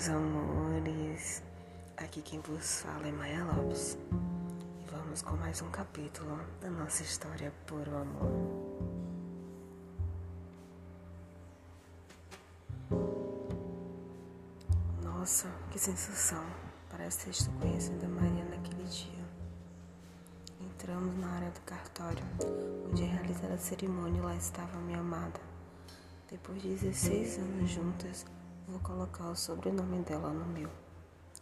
meus amores. Aqui quem vos fala é Maia Lopes. E vamos com mais um capítulo da nossa história por o amor. Nossa, que sensação. Parece ter estou conhecendo a Maria naquele dia. Entramos na área do cartório, onde ia realizar a cerimônia e lá estava minha amada. Depois de 16 anos juntas, Vou colocar o sobrenome dela no meu,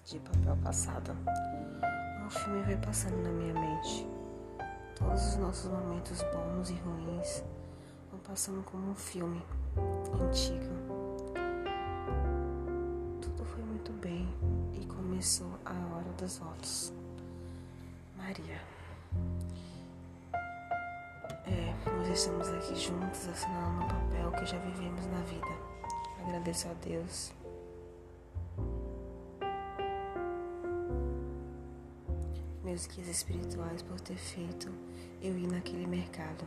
de papel passado. Um filme vai passando na minha mente. Todos os nossos momentos bons e ruins vão passando como um filme antigo. Tudo foi muito bem e começou a hora dos votos. Maria. É, nós estamos aqui juntos assinando um papel que já vivemos na vida. Agradeço a Deus. Meus guias espirituais por ter feito eu ir naquele mercado.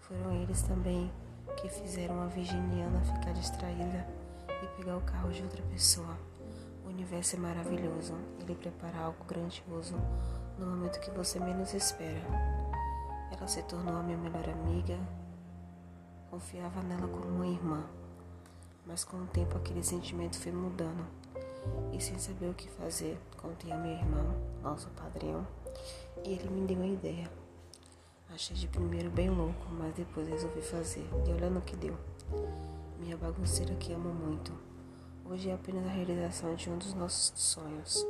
Foram eles também que fizeram a virginiana ficar distraída e pegar o carro de outra pessoa. O universo é maravilhoso. Ele prepara algo grandioso no momento que você menos espera. Ela se tornou a minha melhor amiga. Confiava nela como uma irmã. Mas com o tempo aquele sentimento foi mudando. E sem saber o que fazer, contei a meu irmão, nosso padrinho, e ele me deu uma ideia. Achei de primeiro bem louco, mas depois resolvi fazer. E olha no que deu. Minha bagunceira que amo muito. Hoje é apenas a realização de um dos nossos sonhos.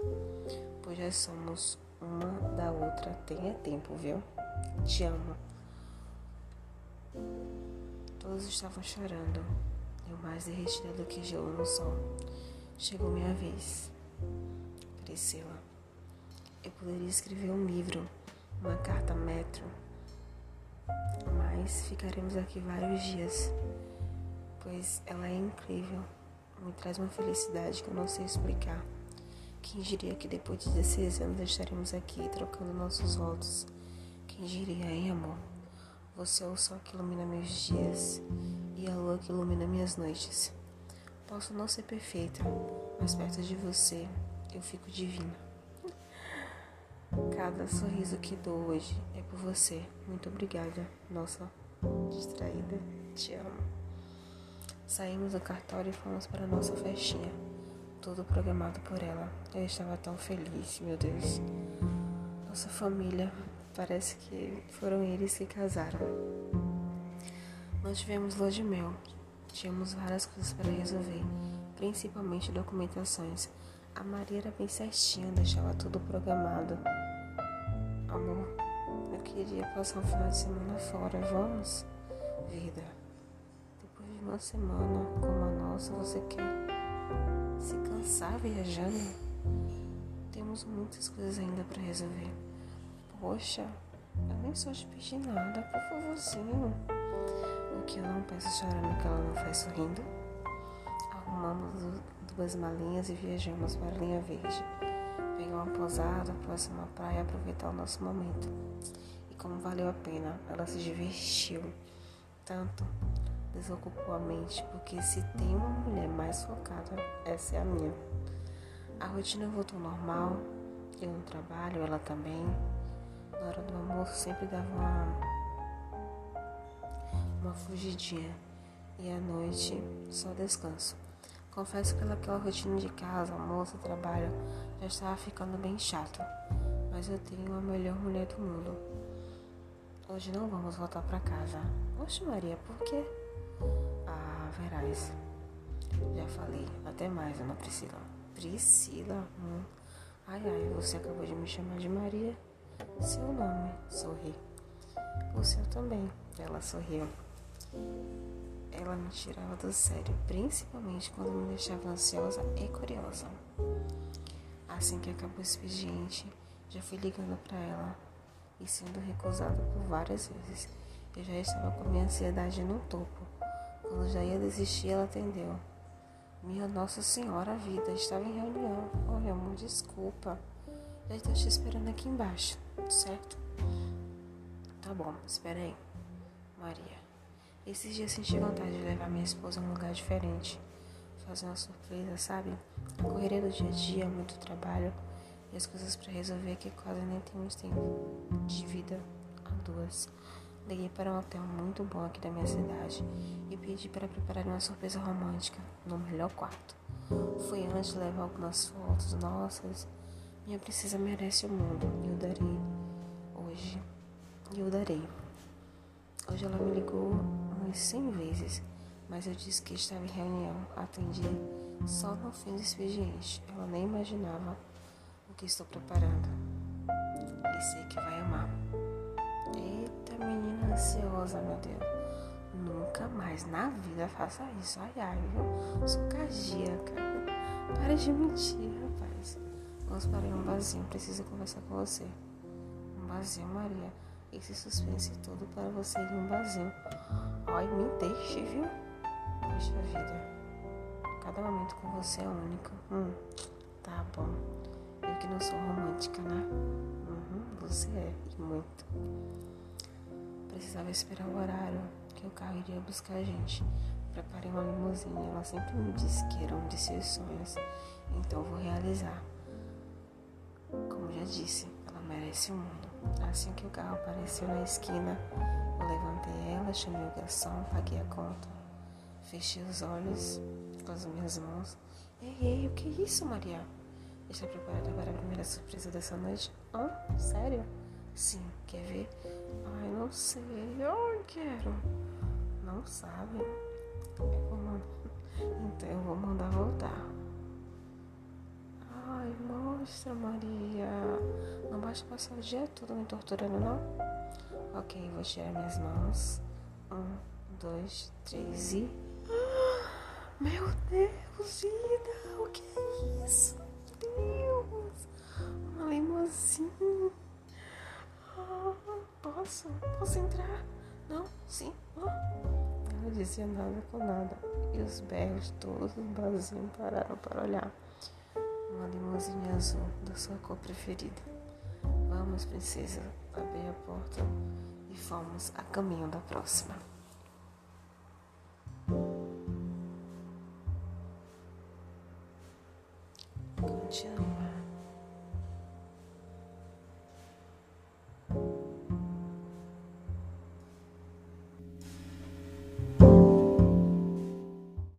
Pois já somos uma da outra. Tenha tempo, viu? Te amo. Todos estavam chorando eu mais derretida do que gelo no sol. Chegou minha vez. Priscila. Eu poderia escrever um livro, uma carta metro, mas ficaremos aqui vários dias, pois ela é incrível, me traz uma felicidade que eu não sei explicar. Quem diria que depois de 16 anos estaremos aqui trocando nossos votos? Quem diria, hein, amor? Você é o sol que ilumina meus dias e a lua que ilumina minhas noites. Posso não ser perfeita, mas perto de você eu fico divina. Cada sorriso que dou hoje é por você. Muito obrigada, nossa distraída. Te amo. Saímos do cartório e fomos para nossa festinha. Tudo programado por ela. Eu estava tão feliz, meu Deus. Nossa família, parece que foram eles que casaram. Nós tivemos lua de mel. Tínhamos várias coisas para resolver, principalmente documentações. A Maria era bem certinha, deixava tudo programado. Amor, eu queria passar um final de semana fora. Vamos? Vida, depois de uma semana como a nossa, você quer se cansar viajando? Temos muitas coisas ainda para resolver. Poxa, eu nem sou de pedir nada, por favorzinho que eu não peço chorando que ela não faz sorrindo. Arrumamos duas malinhas e viajamos para a linha verde. Pegar uma pousada, próxima à praia aproveitar o nosso momento. E como valeu a pena, ela se divertiu tanto, desocupou a mente, porque se tem uma mulher mais focada, essa é a minha. A rotina voltou normal, eu no trabalho, ela também. Na hora do almoço sempre dava uma uma fugidinha e à noite só descanso. Confesso que aquela rotina de casa, almoço, trabalho já estava ficando bem chata, mas eu tenho a melhor mulher do mundo. Hoje não vamos voltar para casa. Oxe Maria, por quê? Ah, verás. Já falei, até mais, Ana Priscila. Priscila? Hum. Ai, ai, você acabou de me chamar de Maria. Seu nome, sorri. O seu também. Ela sorriu. Ela me tirava do sério, principalmente quando me deixava ansiosa e curiosa. Assim que acabou o expediente, já fui ligando para ela e sendo recusada por várias vezes. Eu já estava com a minha ansiedade no topo. Quando já ia desistir, ela atendeu. Minha Nossa Senhora, vida, estava em reunião. Oi, amor, desculpa. Já estou te esperando aqui embaixo, certo? Tá bom, espera aí. Maria. Esses dias senti vontade de levar minha esposa a um lugar diferente. fazer uma surpresa, sabe? A correria do dia a dia, muito trabalho e as coisas para resolver que quase nem temos tempo de vida a duas. Liguei para um hotel muito bom aqui da minha cidade e pedi para preparar uma surpresa romântica no melhor quarto. Fui antes levar algumas fotos nossas. Minha princesa merece o mundo e eu darei hoje. E eu darei. Hoje ela me ligou umas 100 vezes, mas eu disse que estava em reunião. Atendi só no fim do expediente. Ela nem imaginava o que estou preparando. E sei que vai amar. Eita, menina ansiosa, meu Deus. Nunca mais na vida faça isso. Ai, ai, viu? Sou cardíaca. Para de mentir, rapaz. Vamos para um vazio. Preciso conversar com você. Um vazio, Maria. Esse suspense todo para você ir um vazio. Ai, me deixe, viu? Poxa vida. Cada momento com você é único. Hum, tá bom. Eu que não sou romântica, né? Uhum, você é, e muito. Precisava esperar o horário que o carro iria buscar a gente. Preparei uma limusine. Ela sempre me disse que era um de seus sonhos. Então vou realizar. Como já disse, merece o mundo. Assim que o carro apareceu na esquina, eu levantei ela, chamei o garçom, paguei a conta. Fechei os olhos com as minhas mãos. Ei, ei, o que é isso, Maria? Está preparada para a primeira surpresa dessa noite? Hã? Sério? Sim, quer ver? Ai, não sei. Eu quero. Não sabe? Eu vou mandar... Então eu vou mandar voltar. Ai, mostra, Maria. Não basta passar o dia todo me torturando, não? Ok, vou tirar minhas mãos. Um, dois, três e. Meu Deus, vida, o que é isso? Meu Deus, uma limusine. Ah, posso? Posso entrar? Não? Sim? Ah. Não dizia nada com nada. E os berros todos do barzinho pararam para olhar. Uma limusine azul da sua cor preferida. Vamos, princesa. Abri a porta e fomos a caminho da próxima. Continua.